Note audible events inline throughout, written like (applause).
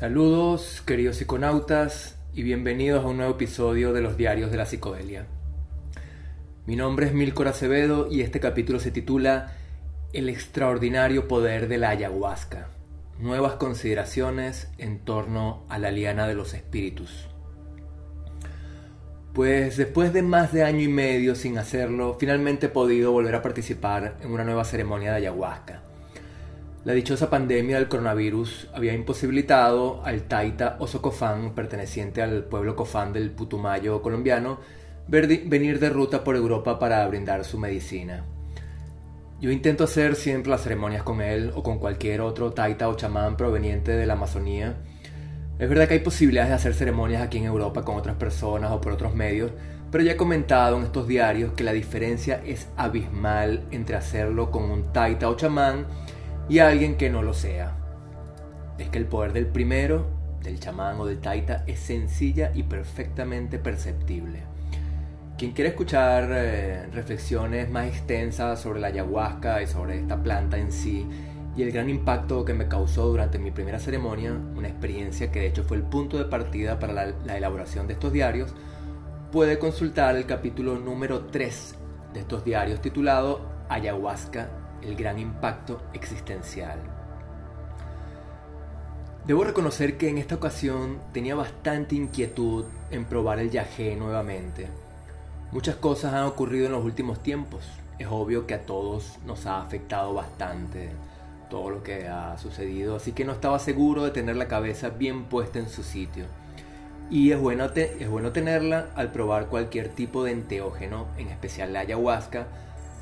Saludos, queridos psiconautas, y bienvenidos a un nuevo episodio de los Diarios de la Psicodelia. Mi nombre es Milcor Acevedo y este capítulo se titula El extraordinario poder de la ayahuasca. Nuevas consideraciones en torno a la liana de los espíritus. Pues después de más de año y medio sin hacerlo, finalmente he podido volver a participar en una nueva ceremonia de ayahuasca. La dichosa pandemia del coronavirus había imposibilitado al Taita Osocofán, perteneciente al pueblo cofán del Putumayo colombiano, venir de ruta por Europa para brindar su medicina. Yo intento hacer siempre las ceremonias con él o con cualquier otro taita o chamán proveniente de la Amazonía. Es verdad que hay posibilidades de hacer ceremonias aquí en Europa con otras personas o por otros medios, pero ya he comentado en estos diarios que la diferencia es abismal entre hacerlo con un taita o chamán y alguien que no lo sea. Es que el poder del primero, del chamán o del taita, es sencilla y perfectamente perceptible. Quien quiere escuchar eh, reflexiones más extensas sobre la ayahuasca y sobre esta planta en sí y el gran impacto que me causó durante mi primera ceremonia, una experiencia que de hecho fue el punto de partida para la, la elaboración de estos diarios, puede consultar el capítulo número 3 de estos diarios titulado Ayahuasca el gran impacto existencial. Debo reconocer que en esta ocasión tenía bastante inquietud en probar el yagé nuevamente. Muchas cosas han ocurrido en los últimos tiempos. Es obvio que a todos nos ha afectado bastante todo lo que ha sucedido, así que no estaba seguro de tener la cabeza bien puesta en su sitio. Y es bueno, es bueno tenerla al probar cualquier tipo de enteógeno, en especial la ayahuasca,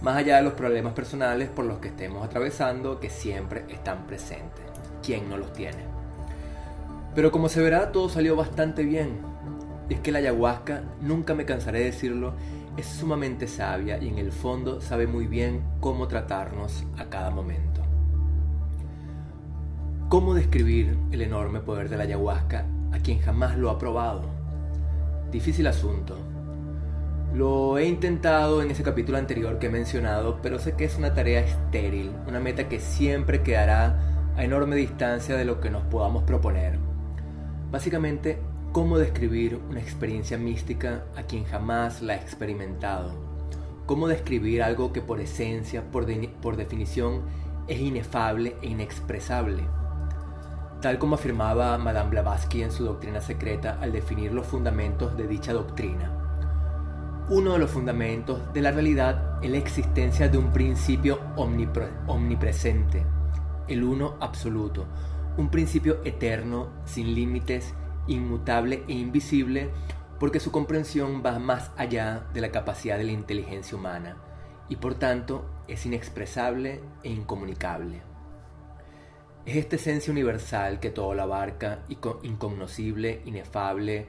más allá de los problemas personales por los que estemos atravesando que siempre están presentes. ¿Quién no los tiene? Pero como se verá, todo salió bastante bien. Es que la ayahuasca, nunca me cansaré de decirlo, es sumamente sabia y en el fondo sabe muy bien cómo tratarnos a cada momento. ¿Cómo describir el enorme poder de la ayahuasca a quien jamás lo ha probado? Difícil asunto, lo he intentado en ese capítulo anterior que he mencionado, pero sé que es una tarea estéril, una meta que siempre quedará a enorme distancia de lo que nos podamos proponer. Básicamente, cómo describir una experiencia mística a quien jamás la ha experimentado. Cómo describir algo que por esencia, por, por definición, es inefable e inexpresable. Tal como afirmaba Madame Blavatsky en su doctrina secreta al definir los fundamentos de dicha doctrina. Uno de los fundamentos de la realidad es la existencia de un principio omnipresente, el uno absoluto, un principio eterno, sin límites, inmutable e invisible, porque su comprensión va más allá de la capacidad de la inteligencia humana y por tanto es inexpresable e incomunicable. Es esta esencia universal que todo lo abarca, incognoscible, inefable,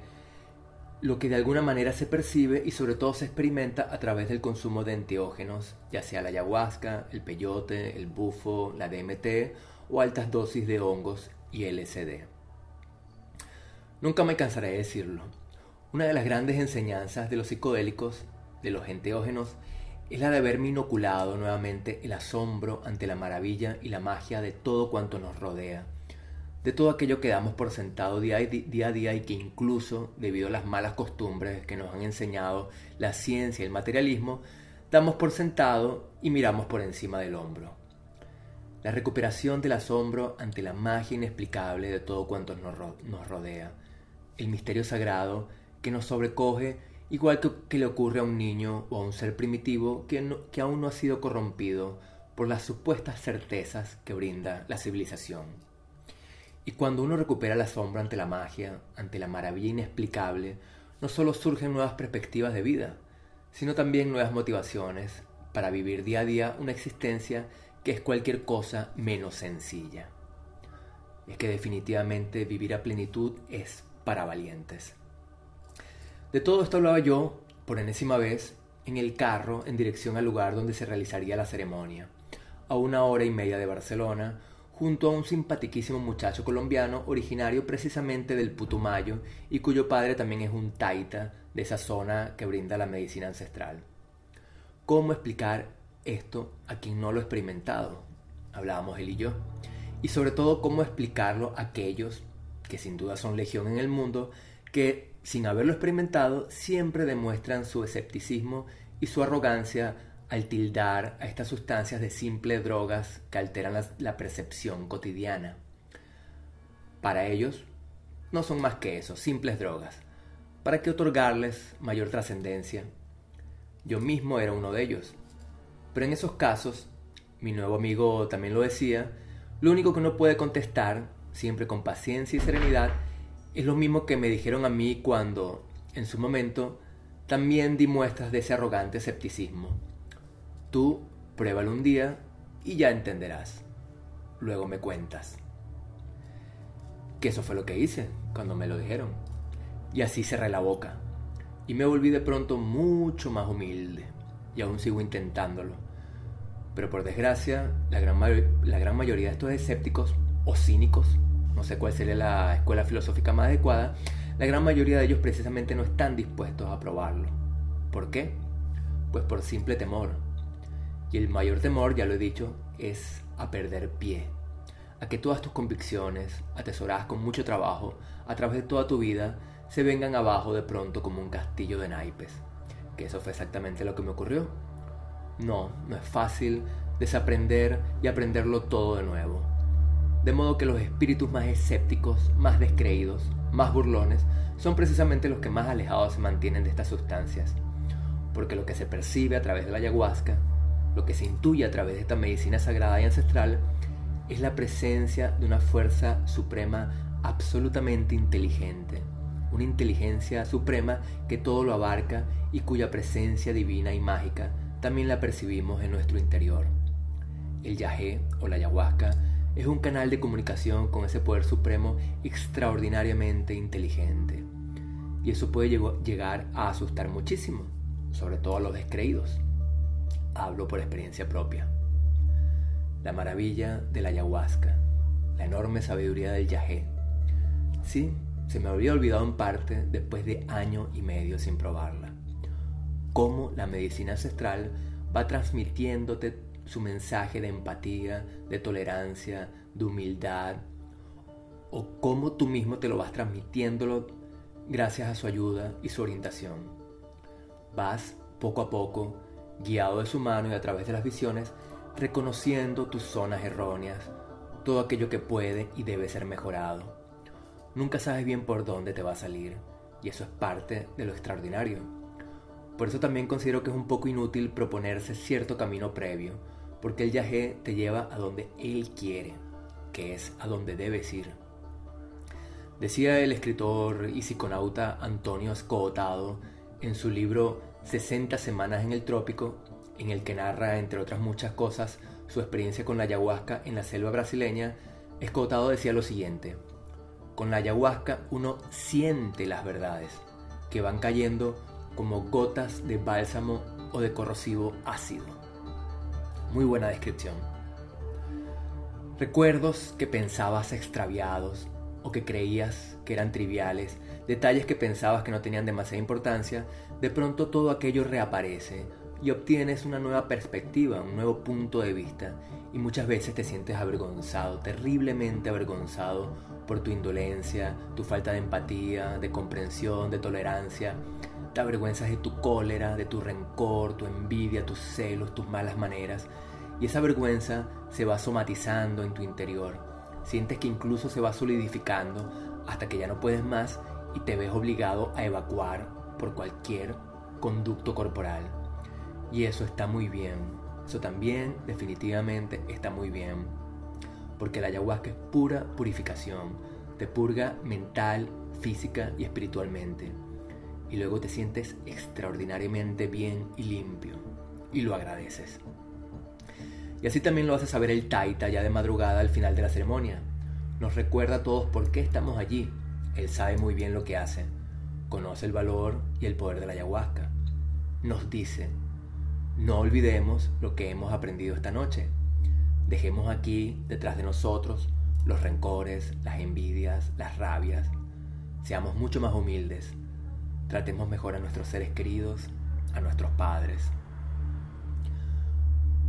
lo que de alguna manera se percibe y sobre todo se experimenta a través del consumo de enteógenos, ya sea la ayahuasca, el peyote, el bufo, la DMT o altas dosis de hongos y LSD. Nunca me cansaré de decirlo. Una de las grandes enseñanzas de los psicodélicos, de los enteógenos, es la de haberme inoculado nuevamente el asombro ante la maravilla y la magia de todo cuanto nos rodea de todo aquello que damos por sentado día, a día y que incluso, debido a las malas costumbres que nos han enseñado la ciencia y el materialismo, damos por sentado y miramos por encima del hombro. La recuperación del asombro ante la magia inexplicable de todo cuanto nos, rodea, el misterio sagrado que nos sobrecoge igual que, le ocurre a un niño o a un ser primitivo que, que aún no ha sido corrompido por las supuestas certezas que brinda la civilización. Y cuando uno recupera la sombra ante la magia, ante la maravilla inexplicable, no solo surgen nuevas perspectivas de vida, sino también nuevas motivaciones para vivir día a día una existencia que es cualquier cosa menos sencilla. Es que definitivamente vivir a plenitud es para valientes. De todo esto hablaba yo, por enésima vez, en el carro en dirección al lugar donde se realizaría la ceremonia, a una hora y media de Barcelona, junto a un simpatiquísimo muchacho colombiano originario precisamente del Putumayo y cuyo padre también es un taita de esa zona que brinda la medicina ancestral. ¿Cómo explicar esto a quien no lo ha experimentado? Hablábamos él y yo. Y sobre todo, cómo explicarlo a aquellos que sin duda son legión en el mundo, que, sin haberlo experimentado, siempre demuestran su escepticismo y su arrogancia al tildar a estas sustancias de simples drogas que alteran la, percepción cotidiana. Para ellos, no son más que eso, simples drogas. ¿Para qué otorgarles mayor trascendencia? Yo mismo era uno de ellos. Pero en esos casos, mi nuevo amigo también lo decía, lo único que uno puede contestar, siempre con paciencia y serenidad, es lo mismo que me dijeron a mí cuando, en su momento, también di muestras de ese arrogante escepticismo. Tú pruébalo un día y ya entenderás. Luego me cuentas. Que eso fue lo que hice cuando me lo dijeron. Y así cerré la boca. Y me volví de pronto mucho más humilde. Y aún sigo intentándolo. Pero por desgracia, la gran, la gran mayoría de estos escépticos o cínicos, no sé cuál sería la escuela filosófica más adecuada, la gran mayoría de ellos precisamente no están dispuestos a probarlo. ¿Por qué? Pues por simple temor. Y el mayor temor, ya lo he dicho, es a perder pie. A que todas tus convicciones, atesoradas con mucho trabajo, a través de toda tu vida, se vengan abajo de pronto como un castillo de naipes. Que eso fue exactamente lo que me ocurrió. No, no es fácil desaprender y aprenderlo todo de nuevo. De modo que los espíritus más escépticos, más descreídos, más burlones, son precisamente los que más alejados se mantienen de estas sustancias. Porque lo que se percibe a través de la ayahuasca, lo que se intuye a través de esta medicina sagrada y ancestral, es la presencia de una fuerza suprema absolutamente inteligente, una inteligencia suprema que todo lo abarca y cuya presencia divina y mágica también la percibimos en nuestro interior. El yagé o la ayahuasca es un canal de comunicación con ese poder supremo extraordinariamente inteligente. Y eso puede llegar a asustar muchísimo, sobre todo a los descreídos. Hablo por experiencia propia. La maravilla de la ayahuasca, la enorme sabiduría del yagé. Sí, se me había olvidado en parte después de año y medio sin probarla. Cómo la medicina ancestral va transmitiéndote su mensaje de empatía, de tolerancia, de humildad, o cómo tú mismo te lo vas transmitiéndolo gracias a su ayuda y su orientación. Vas poco a poco, guiado de su mano y a través de las visiones, reconociendo tus zonas erróneas, todo aquello que puede y debe ser mejorado. Nunca sabes bien por dónde te va a salir, y eso es parte de lo extraordinario. Por eso también considero que es un poco inútil proponerse cierto camino previo, porque el yagé te lleva a donde él quiere, que es a donde debes ir. Decía el escritor y psiconauta Antonio Escotado en su libro 60 semanas en el trópico, en el que narra, entre otras muchas cosas, su experiencia con la ayahuasca en la selva brasileña, Escotado decía lo siguiente, con la ayahuasca uno siente las verdades, que van cayendo como gotas de bálsamo o de corrosivo ácido. Muy buena descripción. Recuerdos que pensabas extraviados o que creías que eran triviales, detalles que pensabas que no tenían demasiada importancia, de pronto todo aquello reaparece y obtienes una nueva perspectiva, un nuevo punto de vista y muchas veces te sientes avergonzado, terriblemente avergonzado por tu indolencia, tu falta de empatía, de comprensión, de tolerancia, te avergüenzas de tu cólera, de tu rencor, tu envidia, tus celos, tus malas maneras. Y esa vergüenza se va somatizando en tu interior. Sientes que incluso se va solidificando hasta que ya no puedes más y te ves obligado a evacuar por cualquier conducto corporal. Y eso está muy bien. Eso también definitivamente está muy bien. Porque la ayahuasca es pura purificación. Te purga mental, física y espiritualmente y luego te sientes extraordinariamente bien y limpio y lo agradeces. Y así también lo hace saber el Taita ya de madrugada al final de la ceremonia. Nos recuerda a todos por qué estamos allí. Él sabe muy bien lo que hace. Conoce el valor y el poder de la ayahuasca. Nos dice, no olvidemos lo que hemos aprendido esta noche. Dejemos aquí, detrás de nosotros, los rencores, las envidias, las rabias. Seamos mucho más humildes Tratemos mejor a nuestros seres queridos, a nuestros padres.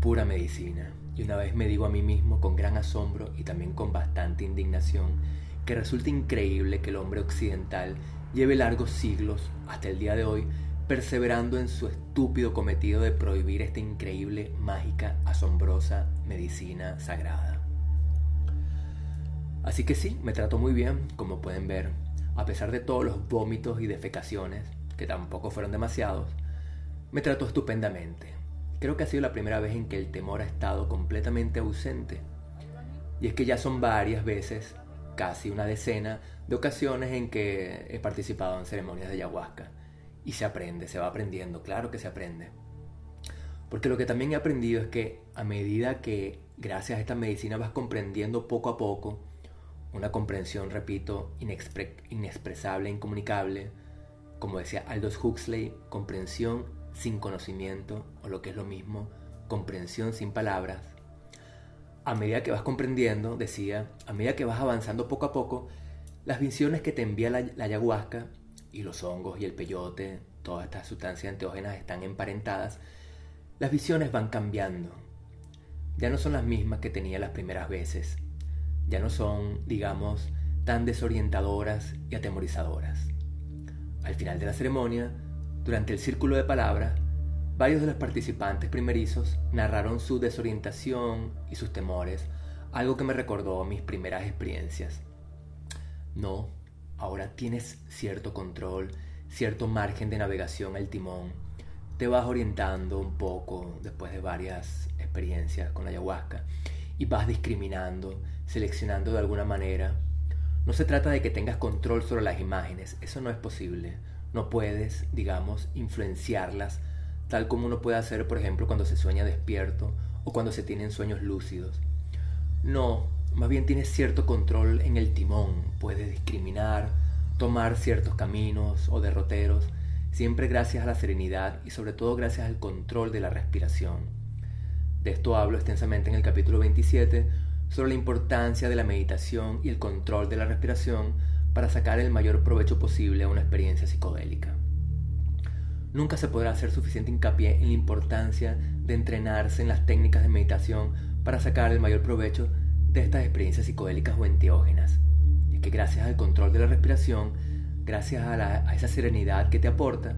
Pura medicina. Y una vez me digo a mí mismo con gran asombro y también con bastante indignación que resulta increíble que el hombre occidental lleve largos siglos, hasta el día de hoy, perseverando en su estúpido cometido de prohibir esta increíble, mágica, asombrosa medicina sagrada. Así que sí, me trato muy bien, como pueden ver, a pesar de todos los vómitos y defecaciones, que tampoco fueron demasiados, me trato estupendamente. Creo que ha sido la primera vez en que el temor ha estado completamente ausente. Y es que ya son varias veces, casi una decena, de ocasiones en que he participado en ceremonias de ayahuasca y se aprende, se va aprendiendo, claro que se aprende. Porque lo que también he aprendido es que a medida que gracias a esta medicina vas comprendiendo poco a poco, una comprensión, repito, inexpresable, incomunicable, como decía Aldous Huxley, comprensión sin conocimiento, o lo que es lo mismo, comprensión sin palabras. A medida que vas comprendiendo, decía, a medida que vas avanzando poco a poco, las visiones que te envía la, la ayahuasca y los hongos y el peyote, todas estas sustancias enteógenas están emparentadas, las visiones van cambiando. Ya no son las mismas que tenía las primeras veces. Ya no son, digamos, tan desorientadoras y atemorizadoras. Al final de la ceremonia, durante el círculo de palabras, varios de los participantes primerizos narraron su desorientación y sus temores, algo que me recordó mis primeras experiencias. No, Ahora tienes cierto control, cierto margen de navegación al timón. Te vas orientando un poco después de varias experiencias con la ayahuasca y vas discriminando, seleccionando de alguna manera. No se trata de que tengas control sobre las imágenes, eso no es posible. No puedes, digamos, influenciarlas tal como uno puede hacer, por ejemplo, cuando se sueña despierto o cuando se tienen sueños lúcidos. No, más bien tienes cierto control en el timón, puedes discriminar, tomar ciertos caminos o derroteros, siempre gracias a la serenidad y sobre todo gracias al control de la respiración. De esto hablo extensamente en el capítulo 27 sobre la importancia de la meditación y el control de la respiración para sacar el mayor provecho posible a una experiencia psicodélica. Nunca se podrá hacer suficiente hincapié en la importancia de entrenarse en las técnicas de meditación para sacar el mayor provecho de estas experiencias psicodélicas o enteógenas. Es que gracias al control de la respiración, gracias a, esa serenidad que te aporta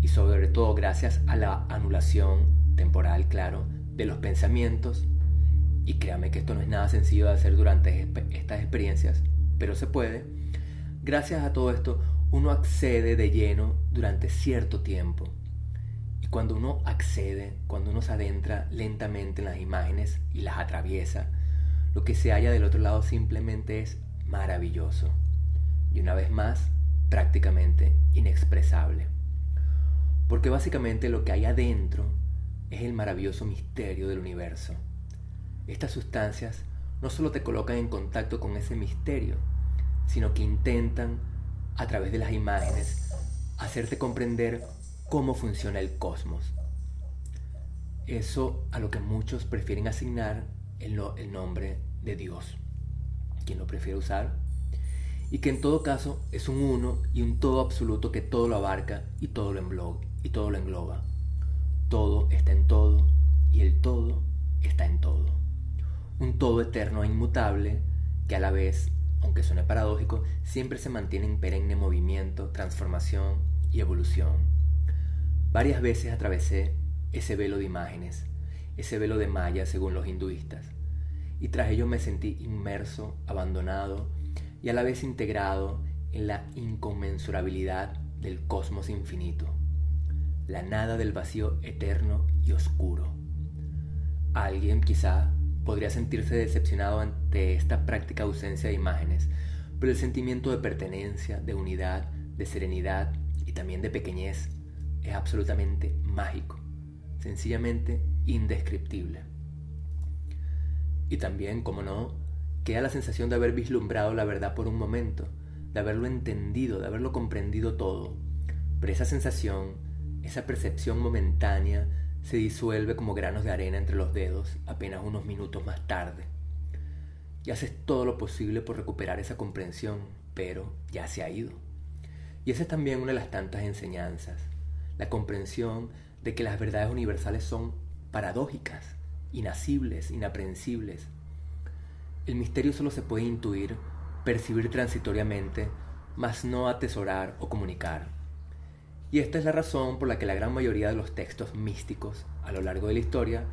y sobre todo gracias a la anulación temporal, claro, de los pensamientos, y créame que esto no es nada sencillo de hacer durante estas experiencias, pero se puede, gracias a todo esto uno accede de lleno durante cierto tiempo. Y cuando uno accede, cuando uno se adentra lentamente en las imágenes y las atraviesa, lo que se halla del otro lado simplemente es maravilloso. Y una vez más, prácticamente inexpresable. Porque básicamente lo que hay adentro es el maravilloso misterio del universo. Estas sustancias no solo te colocan en contacto con ese misterio, sino que intentan, a través de las imágenes, hacerte comprender cómo funciona el cosmos. Eso a lo que muchos prefieren asignar el, nombre de Dios, quien lo prefiere usar, y que en todo caso es un uno y un todo absoluto que todo lo abarca y todo lo. Y todo, lo engloba. todo está en todo y el todo está en todo. Un todo eterno e inmutable que a la vez, aunque suene paradójico, siempre se mantiene en perenne movimiento, transformación y evolución. Varias veces atravesé ese velo de imágenes, ese velo de Maya según los hinduistas, y tras ello me sentí inmerso, abandonado y a la vez integrado en la inconmensurabilidad del cosmos infinito, la nada del vacío eterno y oscuro. Alguien quizá podría sentirse decepcionado ante esta práctica ausencia de imágenes, pero el sentimiento de pertenencia, de unidad, de serenidad y también de pequeñez es absolutamente mágico, sencillamente indescriptible. Y también, como no, queda la sensación de haber vislumbrado la verdad por un momento, de haberlo entendido, de haberlo comprendido todo. Pero esa sensación, esa percepción momentánea, se disuelve como granos de arena entre los dedos apenas unos minutos más tarde. Y haces todo lo posible por recuperar esa comprensión, pero ya se ha ido. Y esa es también una de las tantas enseñanzas, la comprensión de que las verdades universales son paradójicas, inacibles, inaprehensibles. El misterio solo se puede intuir, percibir transitoriamente, mas no atesorar o comunicar. Y esta es la razón por la que la gran mayoría de los textos místicos a lo largo de la historia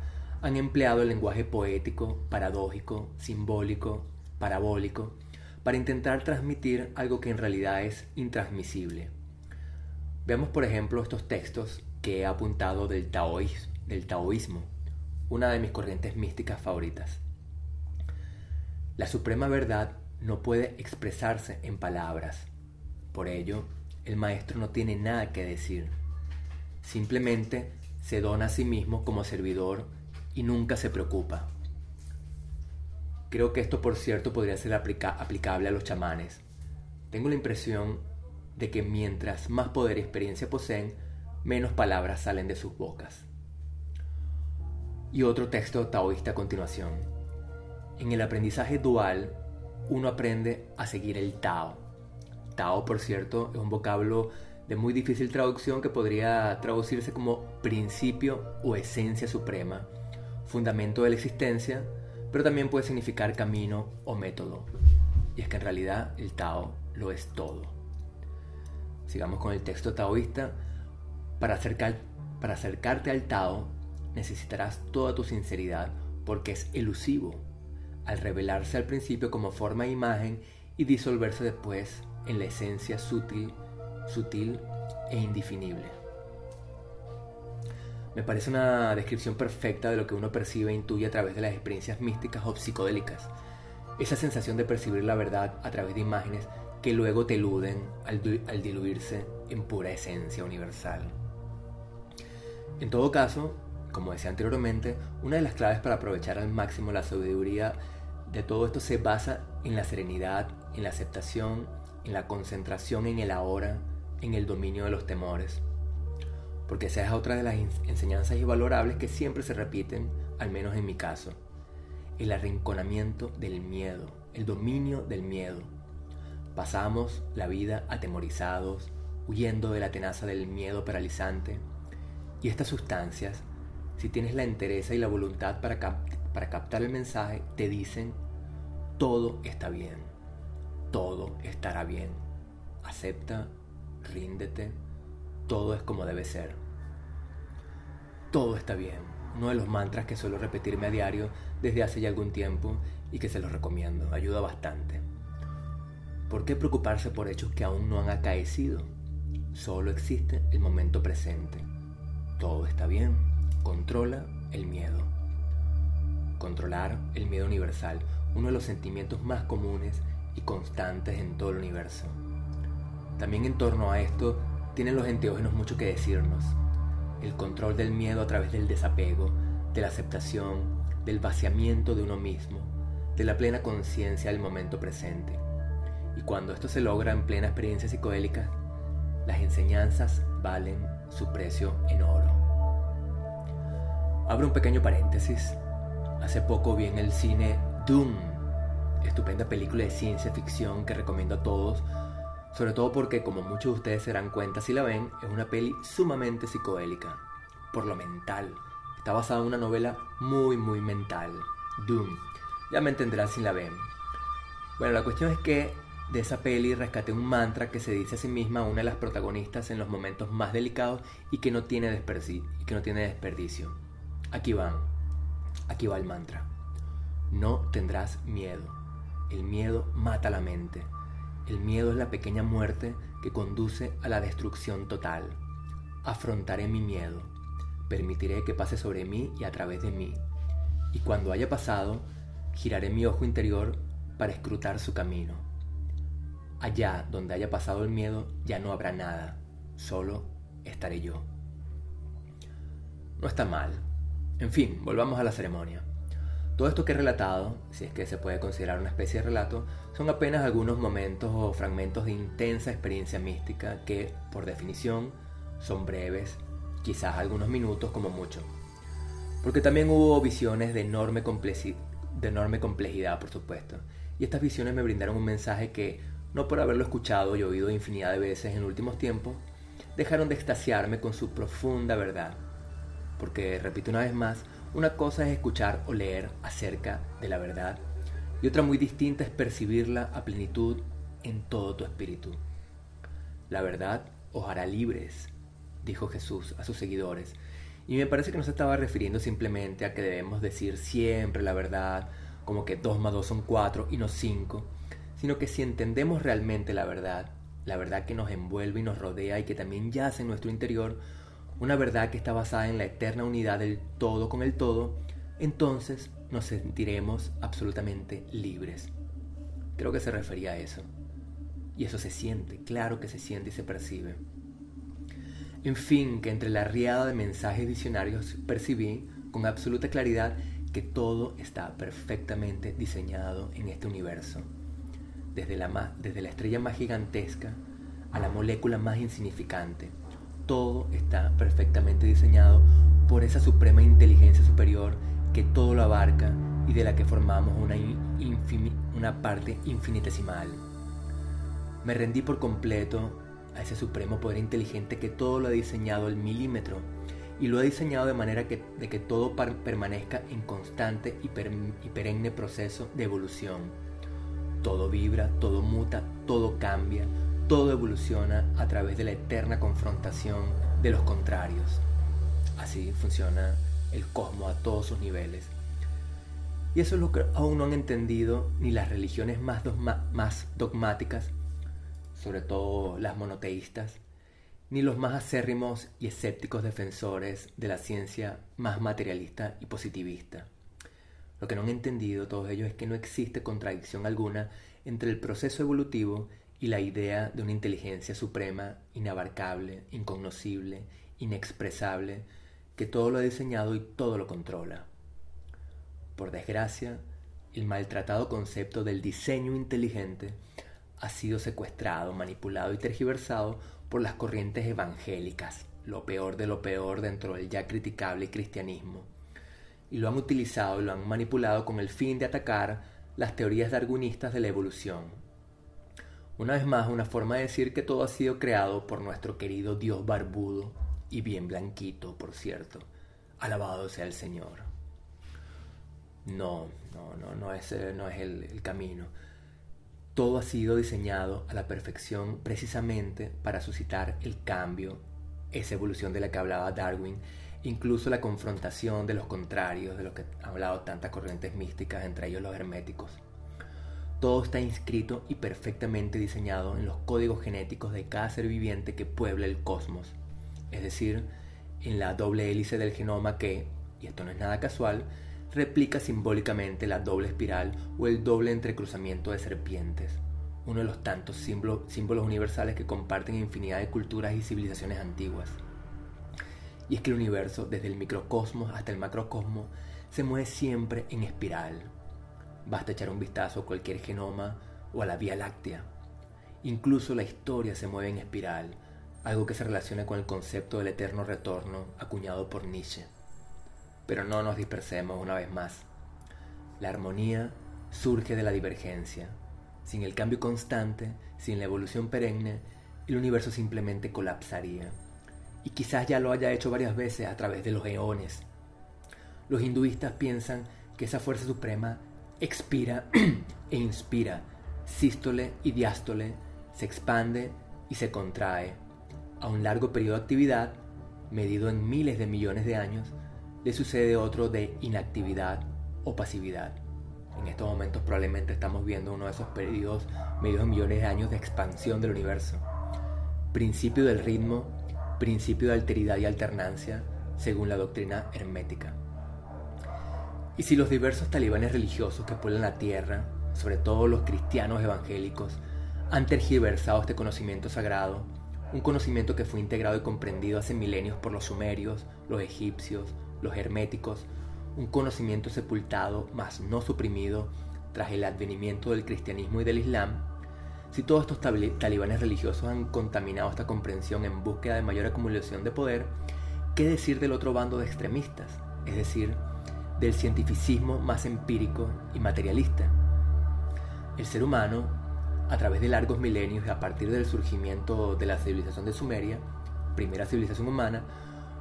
han empleado el lenguaje poético, paradójico, simbólico, parabólico, para intentar transmitir algo que en realidad es intransmisible. Veamos por ejemplo estos textos que he apuntado del, del taoísmo, una de mis corrientes místicas favoritas. La suprema verdad no puede expresarse en palabras. Por ello, el maestro no tiene nada que decir. Simplemente se dona a sí mismo como servidor y nunca se preocupa. Creo que esto, por cierto, podría ser aplicable a los chamanes. Tengo la impresión de que mientras más poder y experiencia poseen, menos palabras salen de sus bocas. Y otro texto taoísta a continuación. En el aprendizaje dual, uno aprende a seguir el Tao. Tao, por cierto, es un vocablo de muy difícil traducción que podría traducirse como principio o esencia suprema, fundamento de la existencia, pero también puede significar camino o método. Y es que en realidad el Tao lo es todo. Sigamos con el texto taoísta. Para, acercar, para acercarte al Tao necesitarás toda tu sinceridad porque es elusivo, al revelarse al principio como forma e imagen y disolverse después en la esencia sutil, sutil e indefinible. Me parece una descripción perfecta de lo que uno percibe e intuye a través de las experiencias místicas o psicodélicas. Esa sensación de percibir la verdad a través de imágenes que luego te eluden al, al diluirse en pura esencia universal. En todo caso, como decía anteriormente, una de las claves para aprovechar al máximo la sabiduría de todo esto se basa en la serenidad, en la aceptación, la concentración en el ahora, en el dominio de los temores porque esa es otra de las enseñanzas invalorables que siempre se repiten, al menos en mi caso. El arrinconamiento del miedo, el dominio del miedo. Pasamos la vida atemorizados, huyendo de la tenaza del miedo paralizante. Y estas sustancias, si tienes la entereza y la voluntad para, para captar el mensaje, te dicen, todo está bien, todo estará bien. Acepta, ríndete, todo es como debe ser. Todo está bien. Uno de los mantras que suelo repetirme a diario desde hace ya algún tiempo y que se los recomiendo. Ayuda bastante. ¿Por qué preocuparse por hechos que aún no han acaecido? Solo existe el momento presente. Todo está bien. Controla el miedo. Controlar el miedo universal, uno de los sentimientos más comunes y constantes en todo el universo. También en torno a esto tienen los enteógenos mucho que decirnos. El control del miedo a través del desapego, de la aceptación, del vaciamiento de uno mismo, de la plena conciencia del momento presente. Y cuando esto se logra en plena experiencia psicodélica, las enseñanzas valen su precio en oro. Abro un pequeño paréntesis. Hace poco vi en el cine Doom, estupenda película de ciencia ficción que recomiendo a todos sobre todo porque, como muchos de ustedes se darán cuenta si la ven, es una peli sumamente psicodélica, por lo mental. Está basada en una novela muy, muy mental, Doom. Ya me entenderán si la ven. Bueno, la cuestión es que de esa peli rescaté un mantra que se dice a sí misma una de las protagonistas en los momentos más delicados y que no tiene desperdicio. Aquí van. Aquí va el mantra. No tendrás miedo. El miedo mata la mente. El miedo es la pequeña muerte que conduce a la destrucción total. Afrontaré mi miedo, permitiré que pase sobre mí y a través de mí, y cuando haya pasado, giraré mi ojo interior para escrutar su camino. Allá donde haya pasado el miedo ya no habrá nada, solo estaré yo. No está mal. En fin, volvamos a la ceremonia. Todo esto que he relatado, si es que se puede considerar una especie de relato, son apenas algunos momentos o fragmentos de intensa experiencia mística que, por definición, son breves, quizás algunos minutos como mucho. Porque también hubo visiones de enorme, de enorme complejidad, por supuesto. Y estas visiones me brindaron un mensaje que, no por haberlo escuchado y oído infinidad de veces en últimos tiempos, dejaron de extasiarme con su profunda verdad. Porque, repito una vez más, una cosa es escuchar o leer acerca de la verdad y otra muy distinta es percibirla a plenitud en todo tu espíritu. La verdad os hará libres, dijo Jesús a sus seguidores, y me parece que no se estaba refiriendo simplemente a que debemos decir siempre la verdad, como que 2 más 2 son 4 y no 5, sino que si entendemos realmente la verdad, la verdad que nos envuelve y nos rodea y que también yace en nuestro interior, una verdad que está basada en la eterna unidad del todo con el todo, entonces nos sentiremos absolutamente libres. Creo que se refería a eso. Y eso se siente, claro que se siente y se percibe. En fin, que entre la riada de mensajes visionarios percibí con absoluta claridad que todo está perfectamente diseñado en este universo. Desde la, desde la estrella más gigantesca a la molécula más insignificante, todo está perfectamente diseñado por esa suprema inteligencia superior que todo lo abarca y de la que formamos una, una parte infinitesimal. Me rendí por completo a ese supremo poder inteligente que todo lo ha diseñado al milímetro y lo ha diseñado de manera que, de que todo permanezca en constante y, y perenne proceso de evolución. Todo vibra, todo muta, todo cambia, todo evoluciona a través de la eterna confrontación de los contrarios. Así funciona el cosmos a todos sus niveles. Y eso es lo que aún no han entendido ni las religiones más, dogmáticas, sobre todo las monoteístas, ni los más acérrimos y escépticos defensores de la ciencia más materialista y positivista. Lo que no han entendido todos ellos es que no existe contradicción alguna entre el proceso evolutivo y la idea de una inteligencia suprema, inabarcable, incognoscible, inexpresable, que todo lo ha diseñado y todo lo controla. Por desgracia, el maltratado concepto del diseño inteligente ha sido secuestrado, manipulado y tergiversado por las corrientes evangélicas, lo peor de lo peor dentro del ya criticable cristianismo, y lo han utilizado y lo han manipulado con el fin de atacar las teorías darwinistas de la evolución. Una vez más, una forma de decir que todo ha sido creado por nuestro querido Dios barbudo, y bien blanquito, por cierto. Alabado sea el Señor. No, no, no, no, ese no es el, el camino. Todo ha sido diseñado a la perfección precisamente para suscitar el cambio, esa evolución de la que hablaba Darwin, incluso la confrontación de los contrarios, de los que han hablado tantas corrientes místicas, entre ellos los herméticos. Todo está inscrito y perfectamente diseñado en los códigos genéticos de cada ser viviente que puebla el cosmos es decir, en la doble hélice del genoma que, y esto no es nada casual, replica simbólicamente la doble espiral o el doble entrecruzamiento de serpientes, uno de los tantos símbolos, universales que comparten infinidad de culturas y civilizaciones antiguas. Y es que el universo, desde el microcosmos hasta el macrocosmos, se mueve siempre en espiral. Basta echar un vistazo a cualquier genoma o a la Vía Láctea. Incluso la historia se mueve en espiral, algo que se relaciona con el concepto del eterno retorno acuñado por Nietzsche. Pero no nos dispersemos una vez más. La armonía surge de la divergencia. Sin el cambio constante, sin la evolución perenne, el universo simplemente colapsaría. Y quizás ya lo haya hecho varias veces a través de los eones. Los hinduistas piensan que esa fuerza suprema expira (clears throat) e inspira, sístole y diástole, se expande y se contrae a un largo periodo de actividad, medido en miles de millones de años, le sucede otro de inactividad o pasividad. En estos momentos probablemente estamos viendo uno de esos periodos medios en millones de años de expansión del universo. Principio del ritmo, principio de alteridad y alternancia, según la doctrina hermética. Y si los diversos talibanes religiosos que pueblan la tierra, sobre todo los cristianos evangélicos, han tergiversado este conocimiento sagrado, un conocimiento que fue integrado y comprendido hace milenios por los sumerios, los egipcios, los herméticos, un conocimiento sepultado, mas no suprimido, tras el advenimiento del cristianismo y del islam, si todos estos talibanes religiosos han contaminado esta comprensión en búsqueda de mayor acumulación de poder, ¿qué decir del otro bando de extremistas? Es decir, del cientificismo más empírico y materialista. El ser humano a través de largos milenios y a partir del surgimiento de la civilización de Sumeria, primera civilización humana,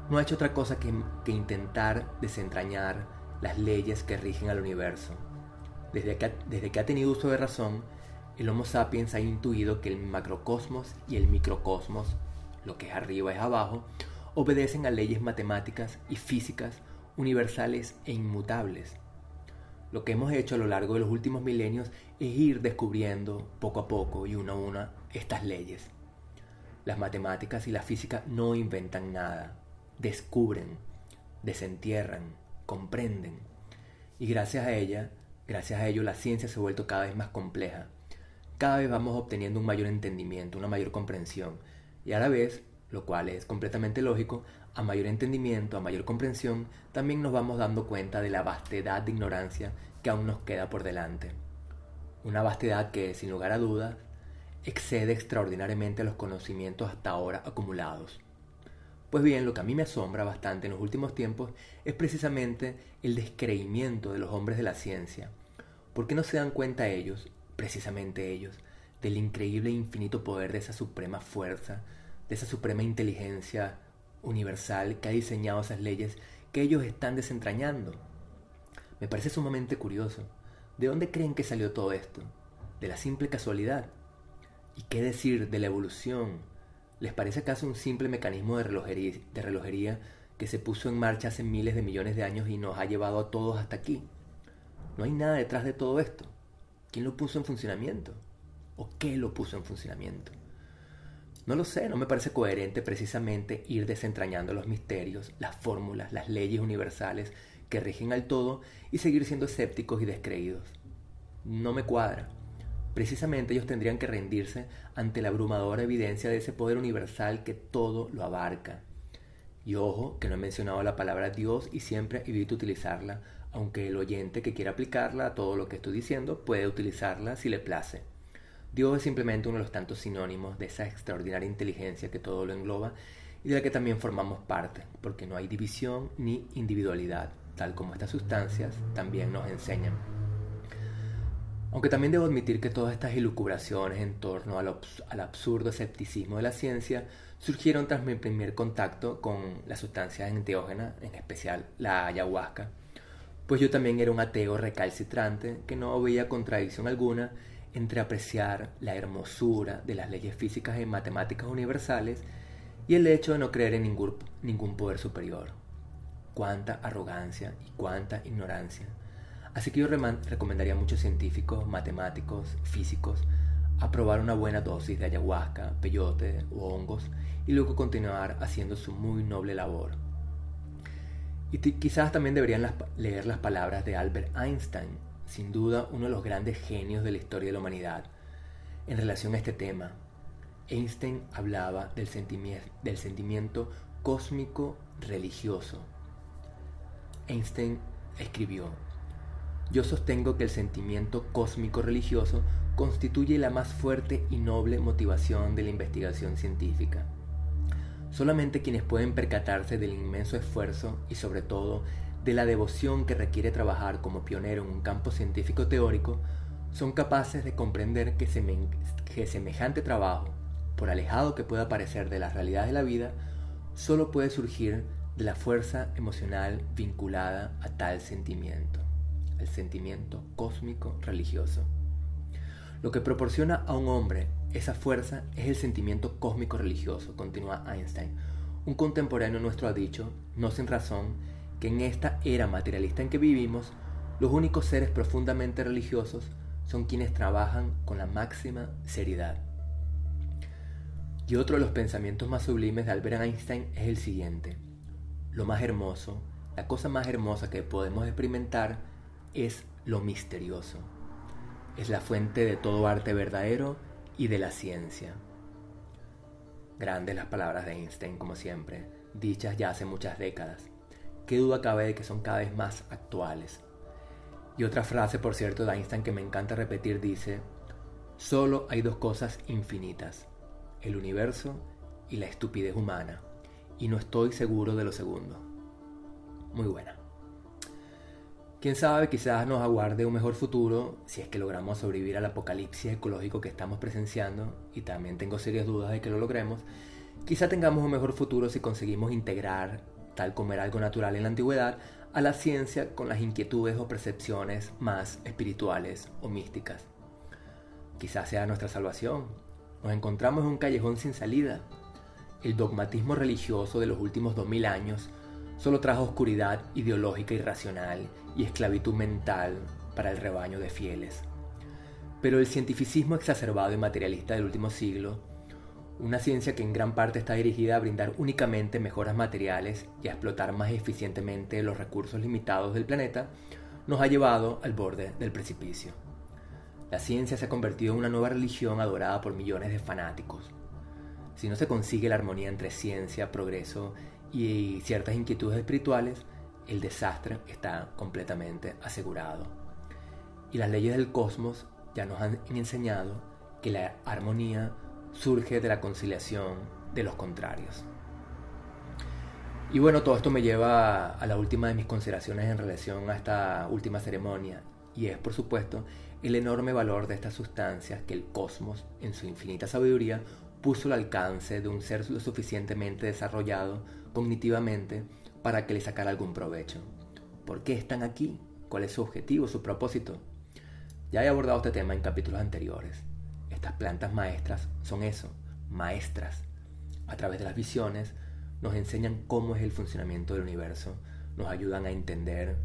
no ha hecho otra cosa que, intentar desentrañar las leyes que rigen al universo. Desde que, desde que ha tenido uso de razón, el Homo sapiens ha intuido que el macrocosmos y el microcosmos, lo que es arriba es abajo, obedecen a leyes matemáticas y físicas universales e inmutables. Lo que hemos hecho a lo largo de los últimos milenios es ir descubriendo poco a poco y una a una estas leyes. Las matemáticas y la física no inventan nada, descubren, desentierran, comprenden. Y gracias a ella, gracias a ello, la ciencia se ha vuelto cada vez más compleja. Cada vez vamos obteniendo un mayor entendimiento, una mayor comprensión. Y a la vez, lo cual es completamente lógico, a mayor entendimiento, a mayor comprensión, también nos vamos dando cuenta de la vastedad de ignorancia que aún nos queda por delante. Una vastedad que, sin lugar a dudas, excede extraordinariamente los conocimientos hasta ahora acumulados. Pues bien, lo que a mí me asombra bastante en los últimos tiempos es precisamente el descreimiento de los hombres de la ciencia. ¿Por qué no se dan cuenta ellos, precisamente ellos, del increíble e infinito poder de esa suprema fuerza, de esa suprema inteligencia universal que ha diseñado esas leyes que ellos están desentrañando? Me parece sumamente curioso. ¿De dónde creen que salió todo esto? ¿De la simple casualidad? ¿Y qué decir de la evolución? ¿Les parece acaso un simple mecanismo de relojería, que se puso en marcha hace miles de millones de años y nos ha llevado a todos hasta aquí? No hay nada detrás de todo esto. ¿Quién lo puso en funcionamiento? ¿O qué lo puso en funcionamiento? No lo sé, no me parece coherente precisamente ir desentrañando los misterios, las fórmulas, las leyes universales que rigen al todo y seguir siendo escépticos y descreídos. No me cuadra. Precisamente ellos tendrían que rendirse ante la abrumadora evidencia de ese poder universal que todo lo abarca. Y ojo, que no he mencionado la palabra Dios y siempre evito utilizarla, aunque el oyente que quiera aplicarla a todo lo que estoy diciendo puede utilizarla si le place. Dios es simplemente uno de los tantos sinónimos de esa extraordinaria inteligencia que todo lo engloba y de la que también formamos parte, porque no hay división ni individualidad, tal como estas sustancias también nos enseñan. Aunque también debo admitir que todas estas ilucubraciones en torno al, absurdo escepticismo de la ciencia surgieron tras mi primer contacto con las sustancias enteógenas, en especial la ayahuasca, pues yo también era un ateo recalcitrante que no veía contradicción alguna entre apreciar la hermosura de las leyes físicas y matemáticas universales y el hecho de no creer en ningún, ningún poder superior. Cuánta arrogancia y cuánta ignorancia Así que yo recomendaría a muchos científicos, matemáticos, físicos, a probar una buena dosis de ayahuasca, peyote o hongos y luego continuar haciendo su muy noble labor. Y quizás también deberían leer las palabras de Albert Einstein, sin duda uno de los grandes genios de la historia de la humanidad. En relación a este tema, Einstein hablaba del, del sentimiento cósmico religioso. Einstein escribió, yo sostengo que el sentimiento cósmico religioso constituye la más fuerte y noble motivación de la investigación científica. Solamente quienes pueden percatarse del inmenso esfuerzo y sobre todo de la devoción que requiere trabajar como pionero en un campo científico teórico son capaces de comprender que, semejante trabajo, por alejado que pueda parecer de las realidades de la vida, solo puede surgir de la fuerza emocional vinculada a tal sentimiento el sentimiento cósmico religioso. Lo que proporciona a un hombre esa fuerza es el sentimiento cósmico religioso, continúa Einstein. Un contemporáneo nuestro ha dicho, no sin razón, que en esta era materialista en que vivimos, los únicos seres profundamente religiosos son quienes trabajan con la máxima seriedad. Y otro de los pensamientos más sublimes de Albert Einstein es el siguiente. Lo más hermoso, la cosa más hermosa que podemos experimentar es lo misterioso. Es la fuente de todo arte verdadero y de la ciencia. Grandes las palabras de Einstein, como siempre, dichas ya hace muchas décadas. Qué duda cabe de que son cada vez más actuales. Y otra frase, por cierto, de Einstein que me encanta repetir dice, solo hay dos cosas infinitas, el universo y la estupidez humana, y no estoy seguro de lo segundo. Muy buena. Quién sabe, quizás nos aguarde un mejor futuro si es que logramos sobrevivir al apocalipsis ecológico que estamos presenciando, y también tengo serias dudas de que lo logremos. Quizá tengamos un mejor futuro si conseguimos integrar, tal como era algo natural en la antigüedad, a la ciencia con las inquietudes o percepciones más espirituales o místicas. Quizás sea nuestra salvación. Nos encontramos en un callejón sin salida. El dogmatismo religioso de los últimos 2000 años solo trajo oscuridad ideológica y racional y esclavitud mental para el rebaño de fieles. Pero el cientificismo exacerbado y materialista del último siglo, una ciencia que en gran parte está dirigida a brindar únicamente mejoras materiales y a explotar más eficientemente los recursos limitados del planeta, nos ha llevado al borde del precipicio. La ciencia se ha convertido en una nueva religión adorada por millones de fanáticos. Si no se consigue la armonía entre ciencia, progreso y ciertas inquietudes espirituales, el desastre está completamente asegurado. Y las leyes del cosmos ya nos han enseñado que la armonía surge de la conciliación de los contrarios. Y bueno, todo esto me lleva a la última de mis consideraciones en relación a esta última ceremonia, y es por supuesto el enorme valor de estas sustancias que el cosmos, en su infinita sabiduría, puso al alcance de un ser lo suficientemente desarrollado cognitivamente para que le sacara algún provecho. ¿Por qué están aquí? ¿Cuál es su objetivo, su propósito? Ya he abordado este tema en capítulos anteriores. Estas plantas maestras son eso, maestras. A través de las visiones nos enseñan cómo es el funcionamiento del universo, nos ayudan a entender,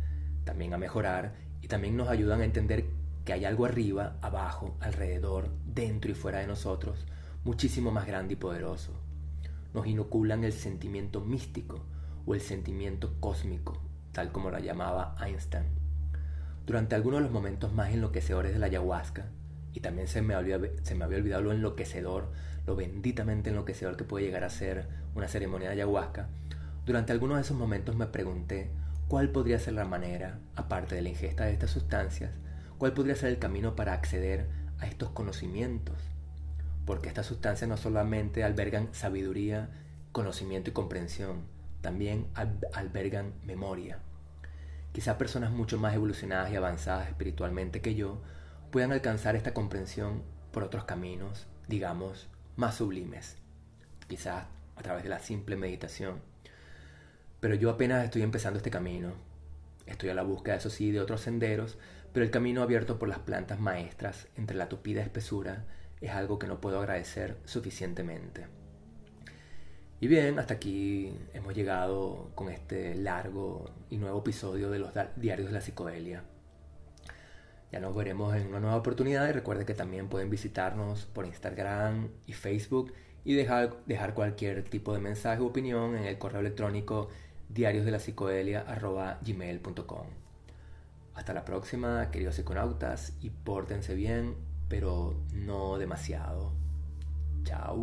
también a mejorar y también nos ayudan a entender que hay algo arriba, abajo, alrededor, dentro y fuera de nosotros, muchísimo más grande y poderoso. Nos inoculan el sentimiento místico o el sentimiento cósmico, tal como lo llamaba Einstein. Durante algunos de los momentos más enloquecedores de la ayahuasca, y también se me, había, se me había olvidado lo enloquecedor, lo benditamente enloquecedor que puede llegar a ser una ceremonia de ayahuasca, durante algunos de esos momentos me pregunté cuál podría ser la manera, aparte de la ingesta de estas sustancias, cuál podría ser el camino para acceder a estos conocimientos. Porque estas sustancias no solamente albergan sabiduría, conocimiento y comprensión, también albergan memoria. Quizá personas mucho más evolucionadas y avanzadas espiritualmente que yo puedan alcanzar esta comprensión por otros caminos, digamos, más sublimes, quizás a través de la simple meditación. Pero yo apenas estoy empezando este camino. Estoy a la búsqueda, eso sí, de otros senderos, pero el camino abierto por las plantas maestras entre la tupida espesura es algo que no puedo agradecer suficientemente. Y bien, hasta aquí hemos llegado con este largo y nuevo episodio de los diarios de la psicodelia. Ya nos veremos en una nueva oportunidad y recuerden que también pueden visitarnos por Instagram y Facebook y dejar, dejar cualquier tipo de mensaje o opinión en el correo electrónico diariosdelapsicodelia.gmail.com Hasta la próxima, queridos psiconautas, y pórtense bien, pero no demasiado. Chao.